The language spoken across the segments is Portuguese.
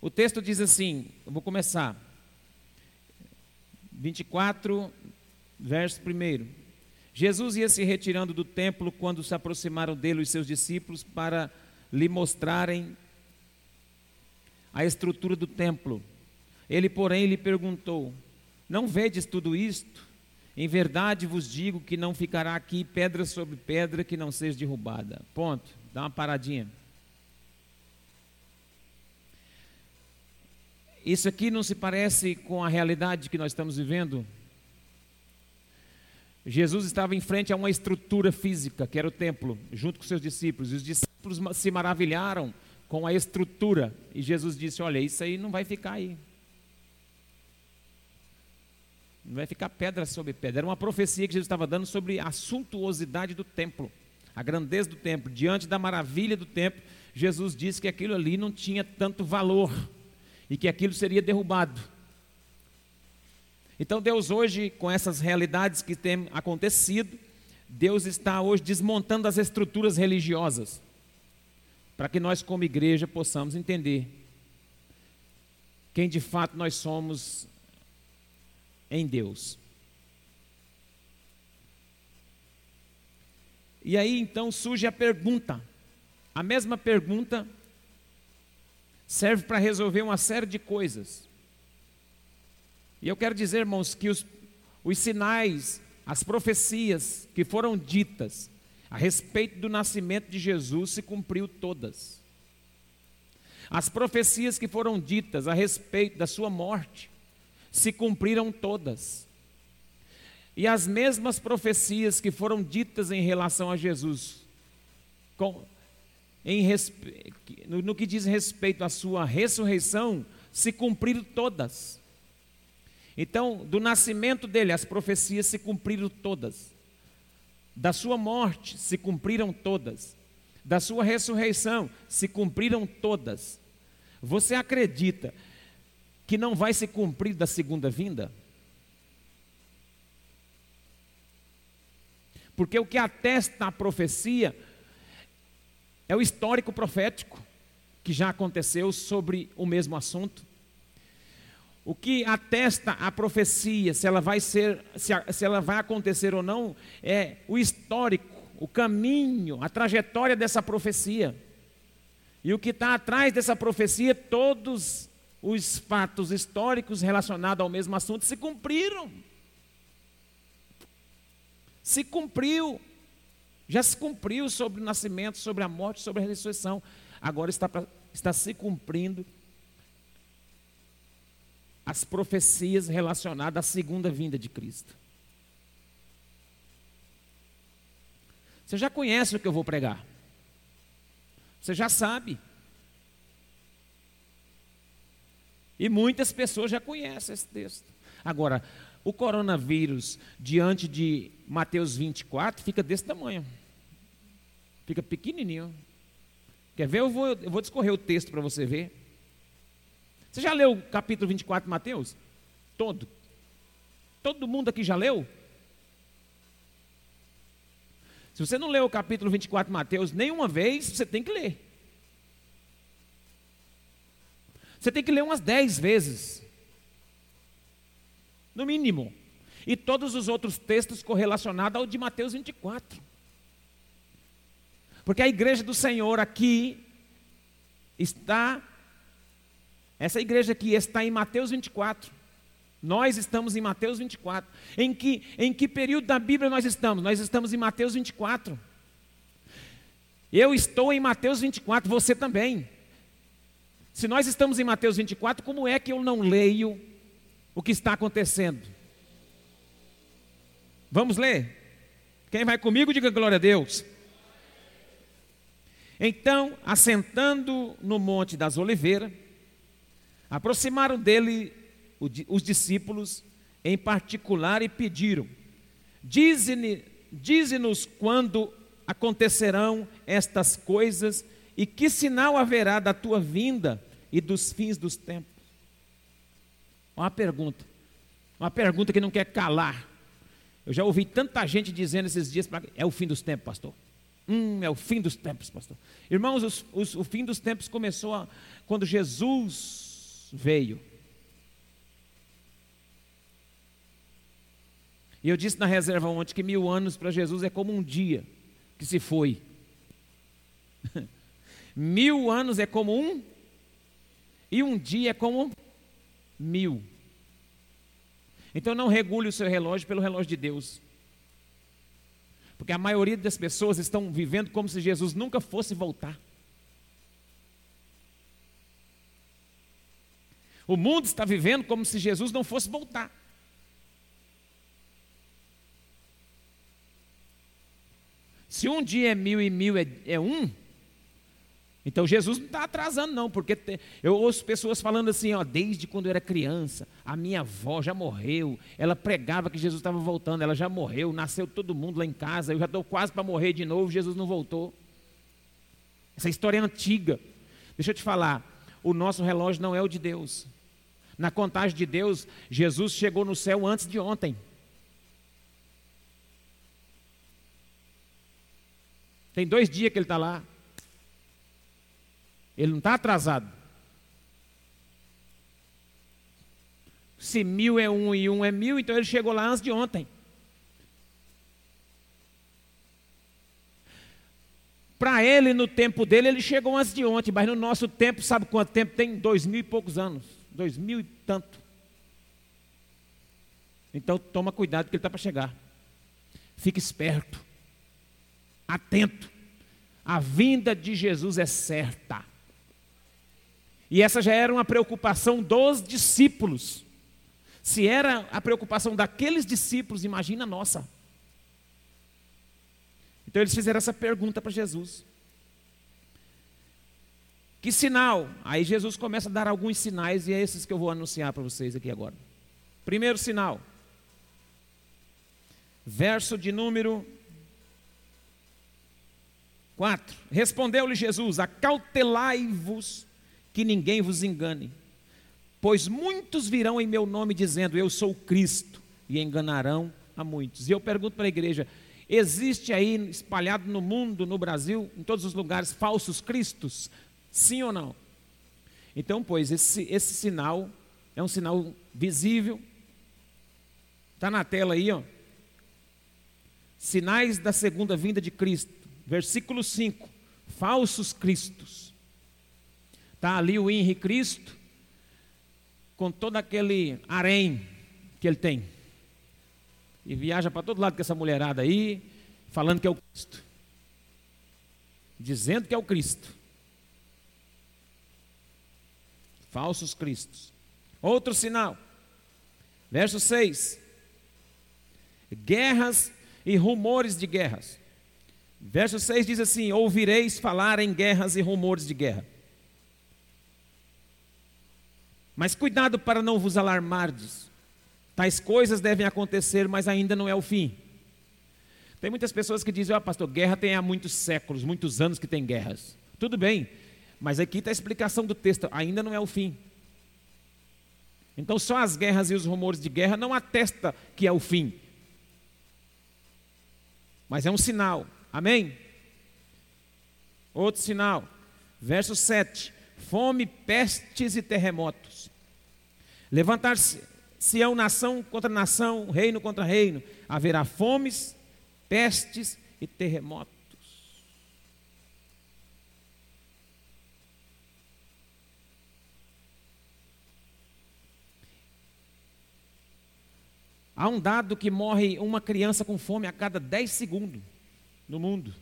O texto diz assim, eu vou começar. 24, verso 1. Jesus ia se retirando do templo quando se aproximaram dele os seus discípulos para lhe mostrarem a estrutura do templo. Ele, porém, lhe perguntou: Não vedes tudo isto? Em verdade vos digo que não ficará aqui pedra sobre pedra que não seja derrubada. Ponto. Dá uma paradinha. Isso aqui não se parece com a realidade que nós estamos vivendo? Jesus estava em frente a uma estrutura física, que era o templo, junto com seus discípulos. E os discípulos se maravilharam com a estrutura. E Jesus disse: Olha, isso aí não vai ficar aí. Não vai ficar pedra sobre pedra. Era uma profecia que Jesus estava dando sobre a suntuosidade do templo, a grandeza do templo. Diante da maravilha do templo, Jesus disse que aquilo ali não tinha tanto valor e que aquilo seria derrubado. Então, Deus hoje, com essas realidades que têm acontecido, Deus está hoje desmontando as estruturas religiosas, para que nós, como igreja, possamos entender quem de fato nós somos em Deus. E aí então surge a pergunta, a mesma pergunta serve para resolver uma série de coisas. E eu quero dizer, irmãos, que os, os sinais, as profecias que foram ditas a respeito do nascimento de Jesus se cumpriu todas. As profecias que foram ditas a respeito da sua morte se cumpriram todas. E as mesmas profecias que foram ditas em relação a Jesus, com, no, no que diz respeito à sua ressurreição, se cumpriram todas. Então, do nascimento dele, as profecias se cumpriram todas. Da sua morte se cumpriram todas. Da sua ressurreição se cumpriram todas. Você acredita que não vai se cumprir da segunda vinda? Porque o que atesta a profecia é o histórico profético que já aconteceu sobre o mesmo assunto. O que atesta a profecia, se ela vai ser, se, se ela vai acontecer ou não, é o histórico, o caminho, a trajetória dessa profecia. E o que está atrás dessa profecia, todos os fatos históricos relacionados ao mesmo assunto se cumpriram. Se cumpriu. Já se cumpriu sobre o nascimento, sobre a morte, sobre a ressurreição. Agora está, está se cumprindo as profecias relacionadas à segunda vinda de Cristo. Você já conhece o que eu vou pregar. Você já sabe. E muitas pessoas já conhecem esse texto. Agora, o coronavírus, diante de Mateus 24, fica desse tamanho. Fica pequenininho. Quer ver? Eu vou, eu vou discorrer o texto para você ver. Você já leu o capítulo 24 de Mateus? Todo. Todo mundo aqui já leu? Se você não leu o capítulo 24 de Mateus nenhuma vez, você tem que ler. Você tem que ler umas 10 vezes. No mínimo. E todos os outros textos correlacionados ao de Mateus 24. Porque a igreja do Senhor aqui está essa igreja aqui está em Mateus 24. Nós estamos em Mateus 24. Em que, em que período da Bíblia nós estamos? Nós estamos em Mateus 24. Eu estou em Mateus 24, você também. Se nós estamos em Mateus 24, como é que eu não leio o que está acontecendo? Vamos ler? Quem vai comigo, diga glória a Deus. Então, assentando no Monte das Oliveiras, Aproximaram dele os discípulos em particular e pediram: Dize-nos quando acontecerão estas coisas e que sinal haverá da tua vinda e dos fins dos tempos. Uma pergunta, uma pergunta que não quer calar. Eu já ouvi tanta gente dizendo esses dias: é o fim dos tempos, pastor. Hum, é o fim dos tempos, pastor. Irmãos, os, os, o fim dos tempos começou a, quando Jesus veio. E eu disse na reserva ontem que mil anos para Jesus é como um dia que se foi. mil anos é como um, e um dia é como mil. Então não regule o seu relógio pelo relógio de Deus. Porque a maioria das pessoas estão vivendo como se Jesus nunca fosse voltar. O mundo está vivendo como se Jesus não fosse voltar. Se um dia é mil e mil é, é um, então Jesus não está atrasando, não, porque eu ouço pessoas falando assim, ó, desde quando eu era criança, a minha avó já morreu, ela pregava que Jesus estava voltando, ela já morreu, nasceu todo mundo lá em casa, eu já estou quase para morrer de novo, Jesus não voltou. Essa história é antiga. Deixa eu te falar, o nosso relógio não é o de Deus. Na contagem de Deus, Jesus chegou no céu antes de ontem. Tem dois dias que ele está lá. Ele não está atrasado. Se mil é um e um é mil, então ele chegou lá antes de ontem. Para ele, no tempo dele, ele chegou antes de ontem, mas no nosso tempo, sabe quanto tempo tem? Dois mil e poucos anos. Dois mil e tanto. Então toma cuidado que ele está para chegar. Fique esperto. Atento. A vinda de Jesus é certa. E essa já era uma preocupação dos discípulos. Se era a preocupação daqueles discípulos, imagina a nossa. Então eles fizeram essa pergunta para Jesus. Que sinal? Aí Jesus começa a dar alguns sinais e é esses que eu vou anunciar para vocês aqui agora. Primeiro sinal. Verso de número 4. Respondeu-lhe Jesus: Acautelai-vos que ninguém vos engane. Pois muitos virão em meu nome dizendo: Eu sou Cristo, e enganarão a muitos. E eu pergunto para a igreja: existe aí espalhado no mundo, no Brasil, em todos os lugares, falsos cristos? Sim ou não? Então, pois, esse, esse sinal é um sinal visível. Está na tela aí, ó. Sinais da segunda vinda de Cristo. Versículo 5. Falsos cristos. Está ali o Henri Cristo, com todo aquele harém que ele tem. E viaja para todo lado com essa mulherada aí, falando que é o Cristo. Dizendo que é o Cristo. Falsos cristos. Outro sinal. Verso 6. Guerras e rumores de guerras. Verso 6 diz assim: Ouvireis falar em guerras e rumores de guerra. Mas cuidado para não vos alarmardes. Tais coisas devem acontecer, mas ainda não é o fim. Tem muitas pessoas que dizem, ó oh, pastor, guerra tem há muitos séculos, muitos anos que tem guerras. Tudo bem, mas aqui está a explicação do texto, ainda não é o fim. Então só as guerras e os rumores de guerra não atesta que é o fim. Mas é um sinal. Amém? Outro sinal. Verso 7 fome, pestes e terremotos. Levantar-se-ão nação contra nação, reino contra reino. Haverá fomes, pestes e terremotos. Há um dado que morre uma criança com fome a cada 10 segundos no mundo.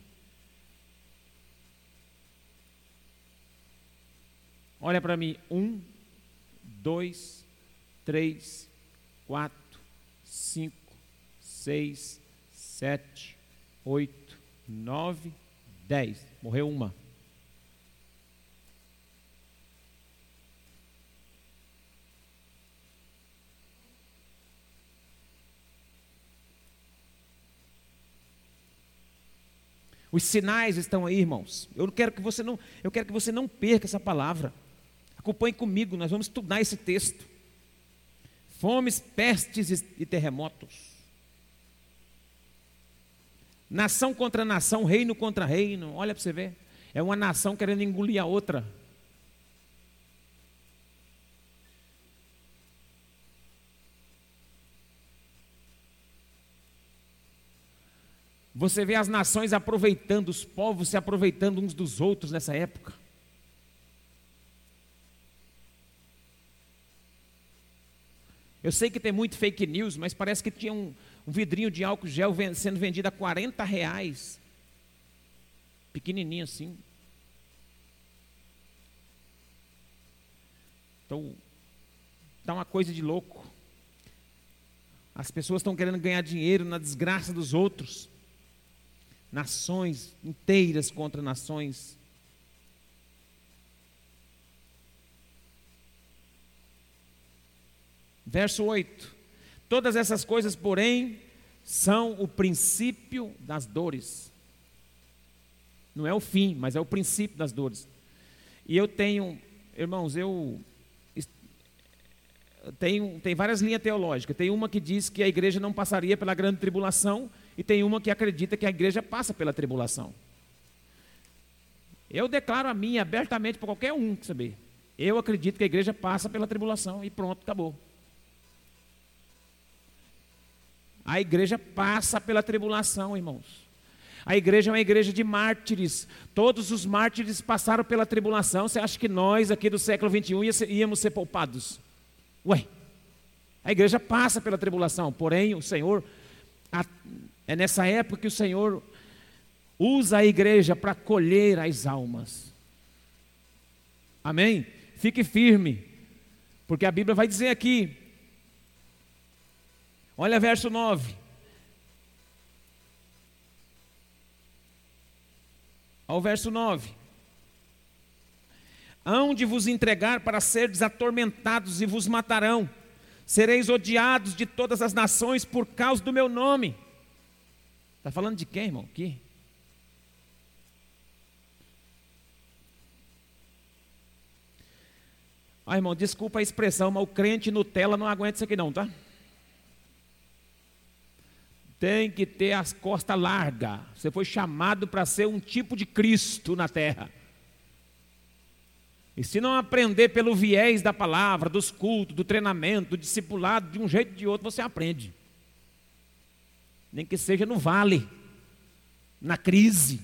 Olha para mim. Um, dois, três, quatro, cinco, seis, sete, oito, nove, dez. Morreu uma. Os sinais estão aí, irmãos. Eu quero que você não, eu quero que você não perca essa palavra. Acompanhe comigo, nós vamos estudar esse texto fomes, pestes e terremotos. Nação contra nação, reino contra reino. Olha para você ver. É uma nação querendo engolir a outra. Você vê as nações aproveitando, os povos se aproveitando uns dos outros nessa época. Eu sei que tem muito fake news, mas parece que tinha um, um vidrinho de álcool gel sendo vendido a 40 reais. Pequenininho assim. Então, está uma coisa de louco. As pessoas estão querendo ganhar dinheiro na desgraça dos outros. Nações inteiras contra nações. Verso 8: Todas essas coisas, porém, são o princípio das dores. Não é o fim, mas é o princípio das dores. E eu tenho, irmãos, eu tem, tem várias linhas teológicas. Tem uma que diz que a igreja não passaria pela grande tribulação, e tem uma que acredita que a igreja passa pela tribulação. Eu declaro a minha abertamente para qualquer um saber. Eu acredito que a igreja passa pela tribulação e pronto, acabou. A igreja passa pela tribulação, irmãos. A igreja é uma igreja de mártires. Todos os mártires passaram pela tribulação. Você acha que nós aqui do século 21 íamos ser poupados? Ué, a igreja passa pela tribulação, porém o Senhor, é nessa época que o Senhor usa a igreja para colher as almas. Amém? Fique firme, porque a Bíblia vai dizer aqui, olha verso 9. Ao verso 9 hão de vos entregar para seres atormentados e vos matarão. Sereis odiados de todas as nações por causa do meu nome. Está falando de quem, irmão? Aqui? Ah, irmão, desculpa a expressão, mas o crente Nutella não aguenta isso aqui não, tá? Tem que ter as costas largas. Você foi chamado para ser um tipo de Cristo na terra. E se não aprender pelo viés da palavra, dos cultos, do treinamento, do discipulado, de um jeito ou de outro, você aprende. Nem que seja no vale, na crise.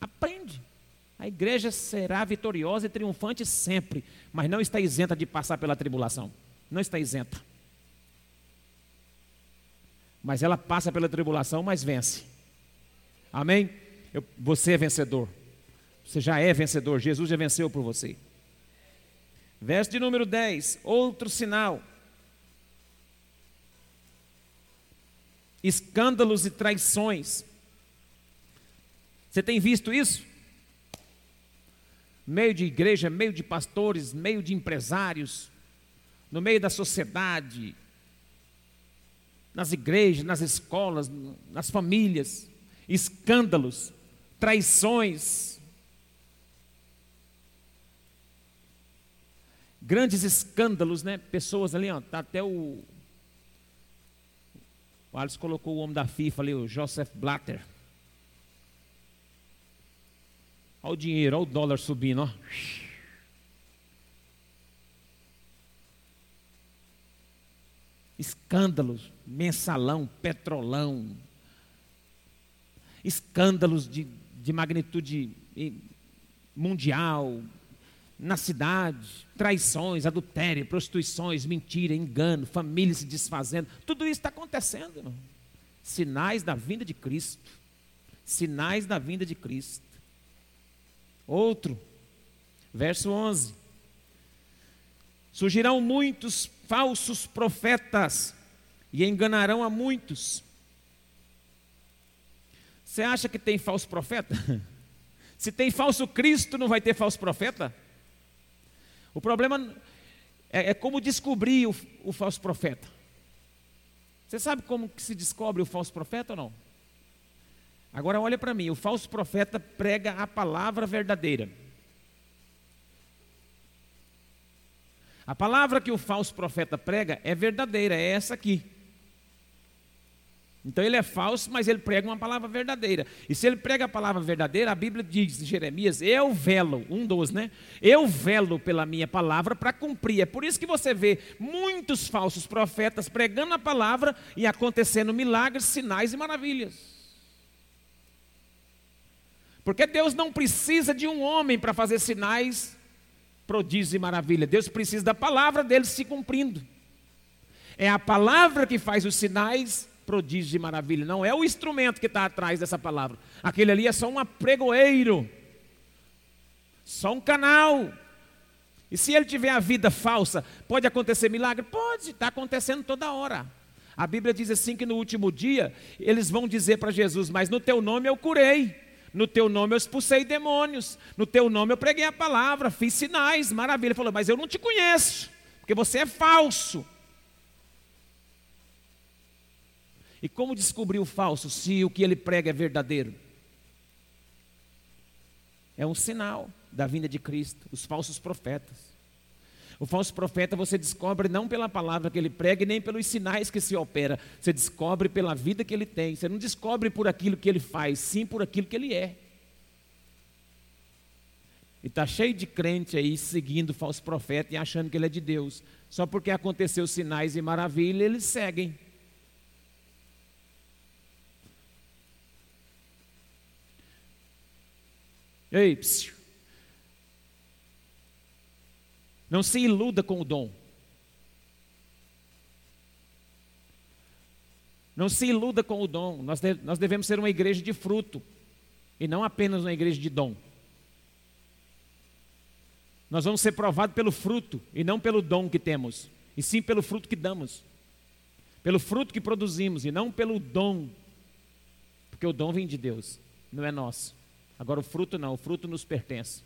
Aprende. A igreja será vitoriosa e triunfante sempre, mas não está isenta de passar pela tribulação. Não está isenta. Mas ela passa pela tribulação, mas vence. Amém? Eu, você é vencedor. Você já é vencedor. Jesus já venceu por você. Verso de número 10, outro sinal. Escândalos e traições. Você tem visto isso? Meio de igreja, meio de pastores, meio de empresários, no meio da sociedade, nas igrejas, nas escolas, nas famílias, escândalos, traições, grandes escândalos, né? Pessoas ali, ó, tá até o o Alisson colocou o homem da FIFA ali, o Joseph Blatter. Olha o dinheiro, olha o dólar subindo, ó. Escândalos, mensalão, petrolão. Escândalos de, de magnitude mundial, na cidade, traições, adultério, prostituições, mentira, engano, famílias se desfazendo, tudo isso está acontecendo. Irmão. Sinais da vinda de Cristo. Sinais da vinda de Cristo. Outro, verso 11: Surgirão muitos falsos profetas e enganarão a muitos. Você acha que tem falso profeta? Se tem falso Cristo, não vai ter falso profeta? O problema é, é como descobrir o, o falso profeta. Você sabe como que se descobre o falso profeta ou não? Agora olha para mim, o falso profeta prega a palavra verdadeira. A palavra que o falso profeta prega é verdadeira, é essa aqui. Então ele é falso, mas ele prega uma palavra verdadeira. E se ele prega a palavra verdadeira, a Bíblia diz em Jeremias: Eu velo, um dos, né? Eu velo pela minha palavra para cumprir. É por isso que você vê muitos falsos profetas pregando a palavra e acontecendo milagres, sinais e maravilhas. Porque Deus não precisa de um homem para fazer sinais, prodígios e maravilha. Deus precisa da palavra dele se cumprindo. É a palavra que faz os sinais, prodígios e maravilha. Não é o instrumento que está atrás dessa palavra. Aquele ali é só um apregoeiro, só um canal. E se ele tiver a vida falsa, pode acontecer milagre? Pode, está acontecendo toda hora. A Bíblia diz assim que no último dia eles vão dizer para Jesus: Mas no teu nome eu curei, no teu nome eu expulsei demônios, no teu nome eu preguei a palavra, fiz sinais, maravilha. Ele falou: Mas eu não te conheço, porque você é falso. E como descobrir o falso se o que ele prega é verdadeiro? É um sinal da vinda de Cristo, os falsos profetas. O falso profeta você descobre não pela palavra que ele prega nem pelos sinais que se opera, você descobre pela vida que ele tem. Você não descobre por aquilo que ele faz, sim por aquilo que ele é. E está cheio de crente aí seguindo o falso profeta e achando que ele é de Deus. Só porque aconteceu sinais e maravilhas, eles seguem. Ei, psiu. Não se iluda com o dom. Não se iluda com o dom. Nós, nós devemos ser uma igreja de fruto e não apenas uma igreja de dom. Nós vamos ser provados pelo fruto e não pelo dom que temos, e sim pelo fruto que damos, pelo fruto que produzimos e não pelo dom, porque o dom vem de Deus, não é nosso. Agora o fruto não, o fruto nos pertence.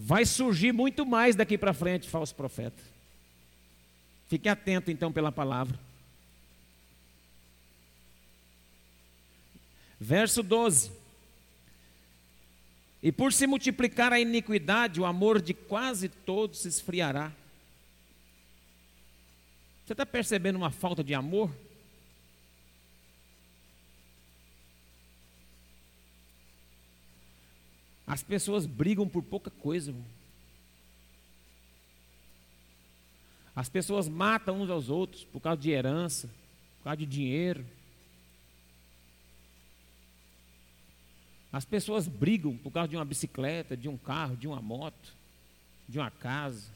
Vai surgir muito mais daqui para frente, falso profeta. Fique atento então pela palavra. Verso 12. E por se multiplicar a iniquidade, o amor de quase todos se esfriará. Você está percebendo uma falta de amor? As pessoas brigam por pouca coisa. Irmão. As pessoas matam uns aos outros por causa de herança, por causa de dinheiro. As pessoas brigam por causa de uma bicicleta, de um carro, de uma moto, de uma casa.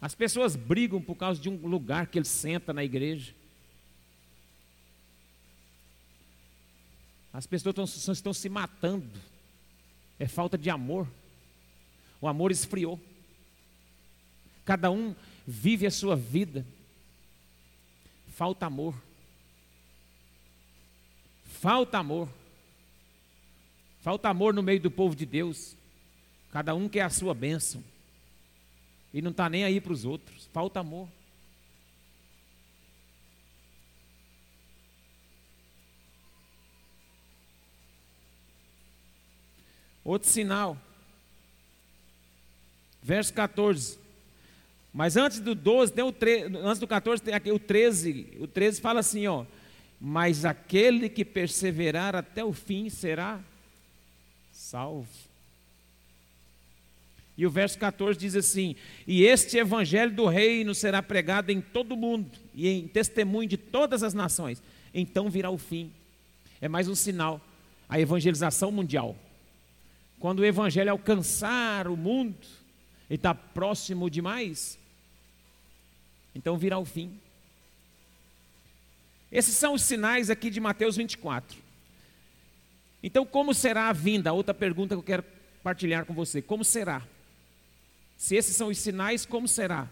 As pessoas brigam por causa de um lugar que ele senta na igreja. As pessoas estão, estão se matando é falta de amor. O amor esfriou. Cada um vive a sua vida. Falta amor. Falta amor. Falta amor no meio do povo de Deus. Cada um quer a sua bênção. E não está nem aí para os outros. Falta amor. Outro sinal. Verso 14. Mas antes do 12, tem o 13, antes do 14 tem aqui o 13. O 13 fala assim, ó: "Mas aquele que perseverar até o fim será salvo". E o verso 14 diz assim: E este evangelho do reino será pregado em todo o mundo, e em testemunho de todas as nações. Então virá o fim. É mais um sinal a evangelização mundial. Quando o evangelho alcançar o mundo e está próximo demais, então virá o fim. Esses são os sinais aqui de Mateus 24. Então, como será a vinda? Outra pergunta que eu quero partilhar com você: como será? Se esses são os sinais, como será?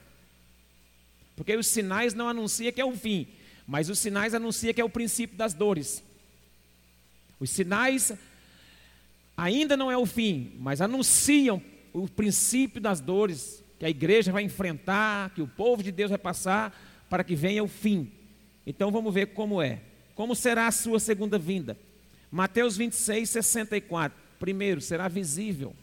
Porque os sinais não anunciam que é o fim, mas os sinais anunciam que é o princípio das dores. Os sinais ainda não é o fim, mas anunciam o princípio das dores que a igreja vai enfrentar, que o povo de Deus vai passar para que venha o fim. Então vamos ver como é. Como será a sua segunda vinda? Mateus 26, 64. Primeiro, será visível.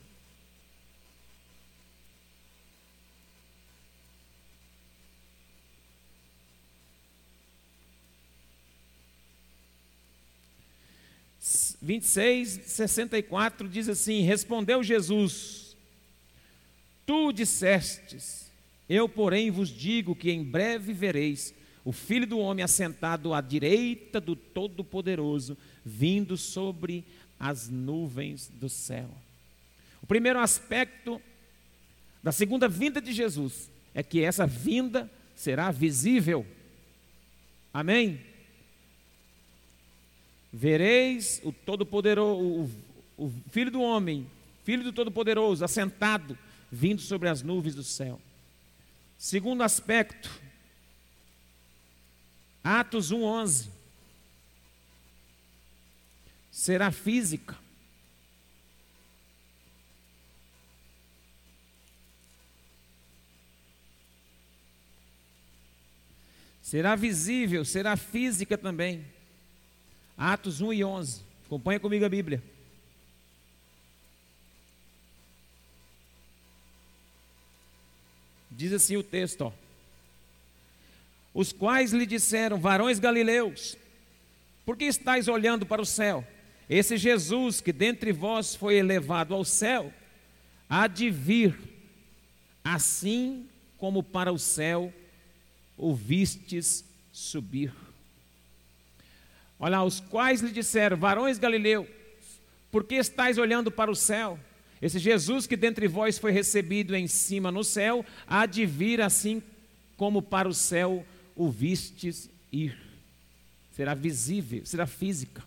26, 64 diz assim: Respondeu Jesus: Tu dissestes, eu, porém, vos digo que em breve vereis o Filho do Homem assentado à direita do Todo-Poderoso, vindo sobre as nuvens do céu. O primeiro aspecto da segunda vinda de Jesus é que essa vinda será visível. Amém? Vereis o Todo-Poderoso, o, o Filho do Homem, Filho do Todo-Poderoso, assentado, vindo sobre as nuvens do céu. Segundo aspecto, Atos 1:11 será física. Será visível, será física também. Atos 1 e 11. Acompanha comigo a Bíblia. Diz assim o texto, ó. Os quais lhe disseram, varões galileus, por que estáis olhando para o céu? Esse Jesus que dentre vós foi elevado ao céu, há de vir, assim como para o céu o vistes subir. Olha, os quais lhe disseram, varões galileus, por que estáis olhando para o céu? Esse Jesus que dentre vós foi recebido em cima no céu, há de vir assim como para o céu o vistes ir. Será visível, será física.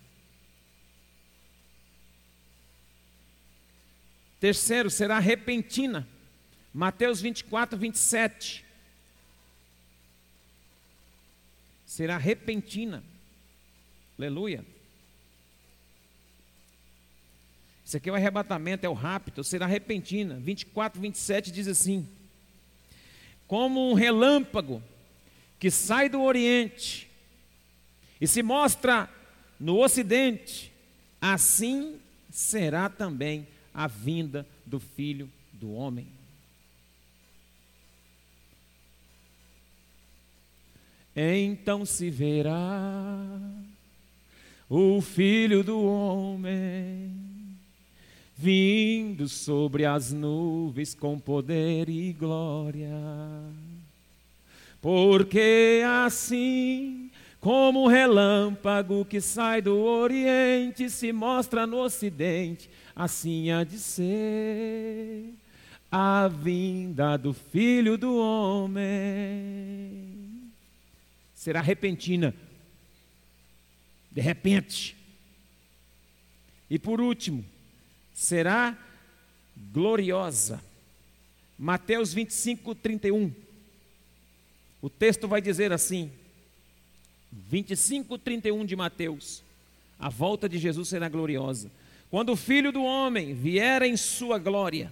Terceiro, será repentina. Mateus 24, 27. Será repentina. Aleluia. Isso aqui é o arrebatamento, é o rápido, será repentina. 24, 27 diz assim: Como um relâmpago que sai do Oriente e se mostra no Ocidente, assim será também a vinda do Filho do Homem. Então se verá o Filho do Homem vindo sobre as nuvens com poder e glória. Porque assim como o relâmpago que sai do Oriente se mostra no Ocidente, assim há de ser a vinda do Filho do Homem. Será repentina, de repente. E por último, será gloriosa. Mateus 25, 31. O texto vai dizer assim: 25, 31 de Mateus. A volta de Jesus será gloriosa. Quando o Filho do Homem vier em sua glória,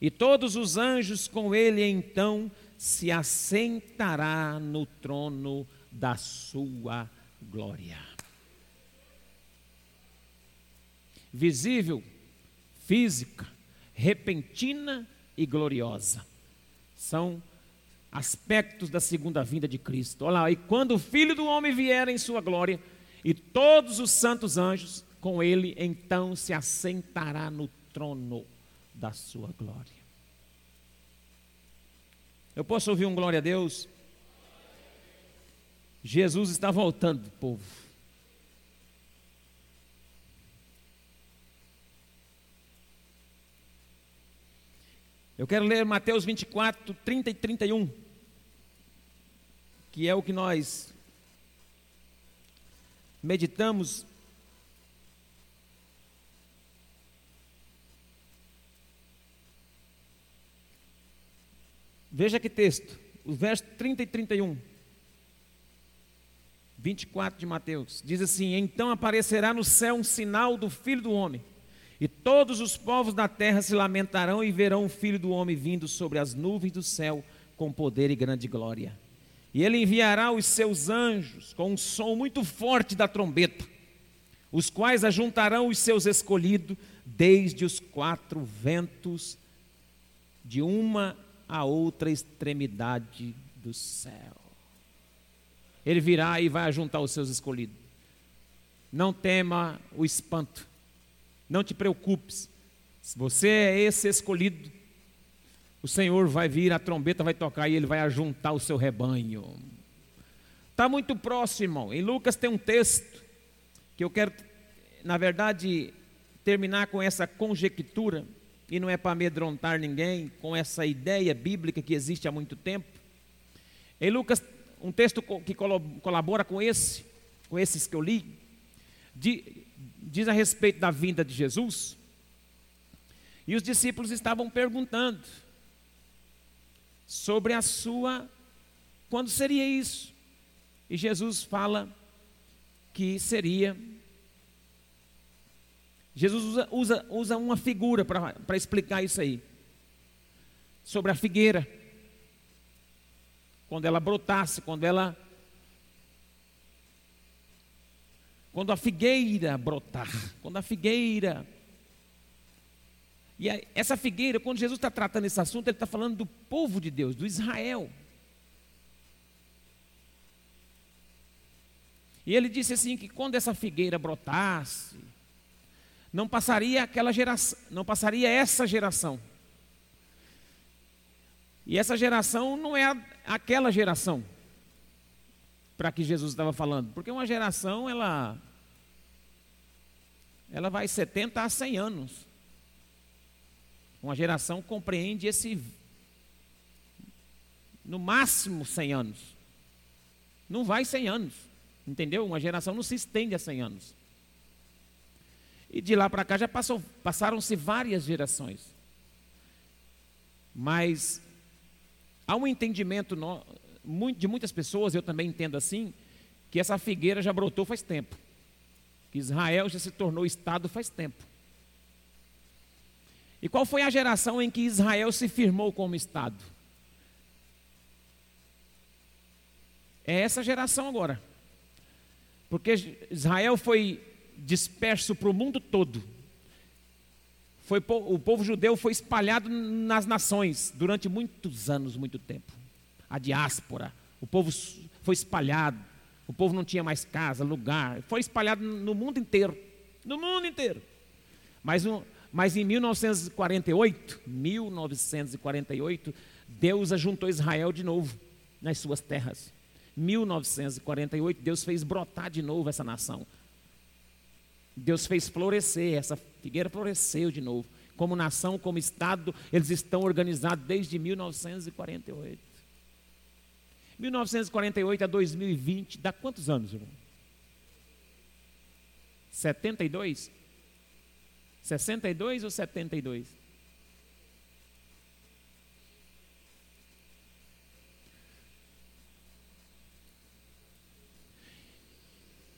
e todos os anjos com ele, então se assentará no trono da sua glória. Visível física, repentina e gloriosa. São aspectos da segunda vinda de Cristo. Olha lá, e quando o Filho do Homem vier em sua glória, e todos os santos anjos com ele, então se assentará no trono da sua glória. Eu posso ouvir um glória a Deus? Jesus está voltando, povo. Eu quero ler Mateus 24, 30 e 31, que é o que nós meditamos. Veja que texto, o verso 30 e 31. 24 de Mateus, diz assim: Então aparecerá no céu um sinal do Filho do Homem e todos os povos da terra se lamentarão e verão o filho do homem vindo sobre as nuvens do céu com poder e grande glória. E ele enviará os seus anjos com um som muito forte da trombeta, os quais ajuntarão os seus escolhidos desde os quatro ventos, de uma a outra extremidade do céu. Ele virá e vai ajuntar os seus escolhidos. Não tema o espanto não te preocupes. Se você é esse escolhido, o Senhor vai vir, a trombeta vai tocar e ele vai ajuntar o seu rebanho. Está muito próximo, irmão. Em Lucas tem um texto que eu quero, na verdade, terminar com essa conjectura, e não é para amedrontar ninguém, com essa ideia bíblica que existe há muito tempo. Em Lucas, um texto que colabora com esse, com esses que eu li, diz a respeito da vinda de Jesus. E os discípulos estavam perguntando sobre a sua. Quando seria isso? E Jesus fala que seria. Jesus usa, usa, usa uma figura para explicar isso aí. Sobre a figueira. Quando ela brotasse, quando ela. Quando a figueira brotar, quando a figueira. E essa figueira, quando Jesus está tratando esse assunto, ele está falando do povo de Deus, do Israel. E ele disse assim que quando essa figueira brotasse, não passaria aquela geração, não passaria essa geração. E essa geração não é aquela geração para que Jesus estava falando, porque uma geração ela ela vai 70 a 100 anos. Uma geração compreende esse no máximo 100 anos. Não vai 100 anos. Entendeu? Uma geração não se estende a 100 anos. E de lá para cá já passaram-se várias gerações. Mas há um entendimento no, de muitas pessoas, eu também entendo assim, que essa figueira já brotou faz tempo. Que Israel já se tornou Estado faz tempo. E qual foi a geração em que Israel se firmou como Estado? É essa geração agora. Porque Israel foi disperso para o mundo todo. Foi, o povo judeu foi espalhado nas nações durante muitos anos, muito tempo. A diáspora, o povo foi espalhado. O povo não tinha mais casa, lugar. Foi espalhado no mundo inteiro. No mundo inteiro. Mas, mas em 1948, 1948, Deus ajuntou Israel de novo nas suas terras. 1948, Deus fez brotar de novo essa nação. Deus fez florescer, essa figueira floresceu de novo. Como nação, como Estado, eles estão organizados desde 1948. 1948 a 2020, dá quantos anos, irmão? 72? 62 ou 72?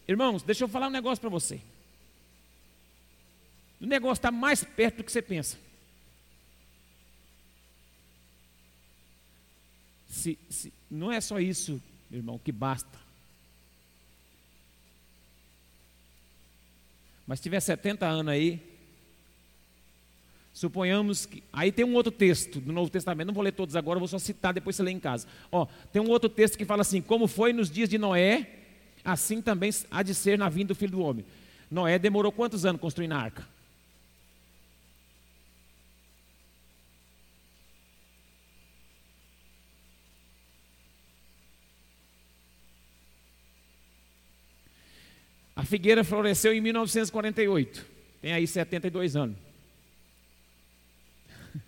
Irmãos, deixa eu falar um negócio para você. O negócio está mais perto do que você pensa. Se, se, não é só isso, irmão, que basta. Mas tiver 70 anos aí, suponhamos que. Aí tem um outro texto do Novo Testamento, não vou ler todos agora, vou só citar, depois você lê em casa. Ó, tem um outro texto que fala assim: como foi nos dias de Noé, assim também há de ser na vinda do filho do homem. Noé demorou quantos anos construindo a arca? Figueira floresceu em 1948. Tem aí 72 anos.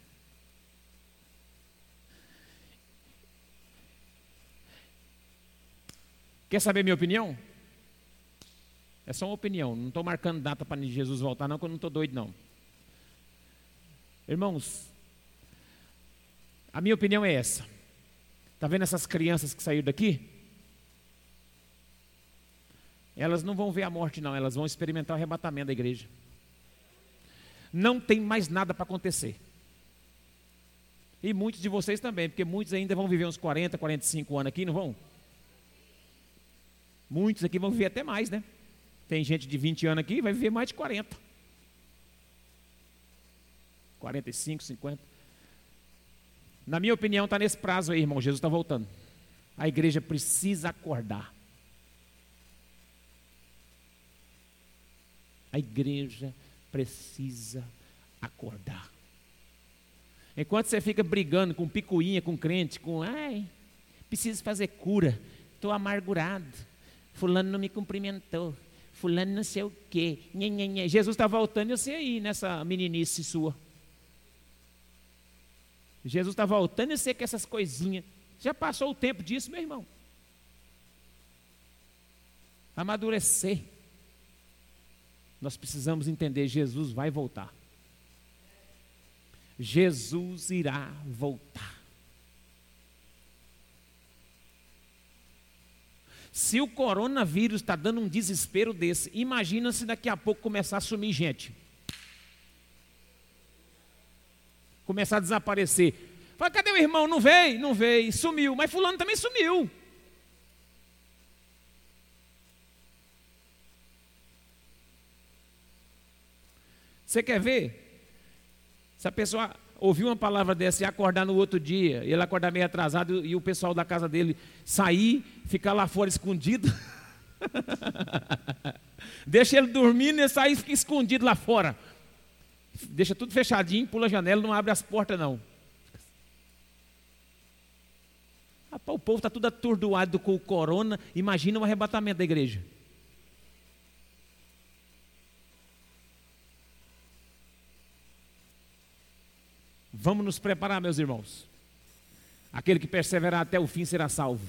Quer saber minha opinião? É só uma opinião. Não estou marcando data para Jesus voltar, não, porque eu não estou doido, não. Irmãos, a minha opinião é essa. Está vendo essas crianças que saíram daqui? Elas não vão ver a morte, não. Elas vão experimentar o arrebatamento da igreja. Não tem mais nada para acontecer. E muitos de vocês também, porque muitos ainda vão viver uns 40, 45 anos aqui, não vão? Muitos aqui vão viver até mais, né? Tem gente de 20 anos aqui vai viver mais de 40. 45, 50. Na minha opinião, está nesse prazo aí, irmão. Jesus está voltando. A igreja precisa acordar. A igreja precisa acordar. Enquanto você fica brigando com picuinha, com crente, com ai, precisa fazer cura, estou amargurado. Fulano não me cumprimentou. Fulano não sei o quê. Jesus está voltando e você aí nessa meninice sua. Jesus está voltando e você com essas coisinhas. Já passou o tempo disso, meu irmão? Amadurecer. Nós precisamos entender: Jesus vai voltar. Jesus irá voltar. Se o coronavírus está dando um desespero desse, imagina se daqui a pouco começar a sumir gente. Começar a desaparecer. Fala, cadê o irmão? Não veio, não veio, sumiu. Mas fulano também sumiu. Você quer ver? Se a pessoa ouvir uma palavra dessa e acordar no outro dia, ele acordar meio atrasado e o pessoal da casa dele sair, ficar lá fora escondido. Deixa ele dormindo e sair e fica escondido lá fora. Deixa tudo fechadinho, pula a janela, não abre as portas não. O povo está tudo atordoado com o corona, imagina o arrebatamento da igreja. Vamos nos preparar, meus irmãos. Aquele que perseverar até o fim será salvo.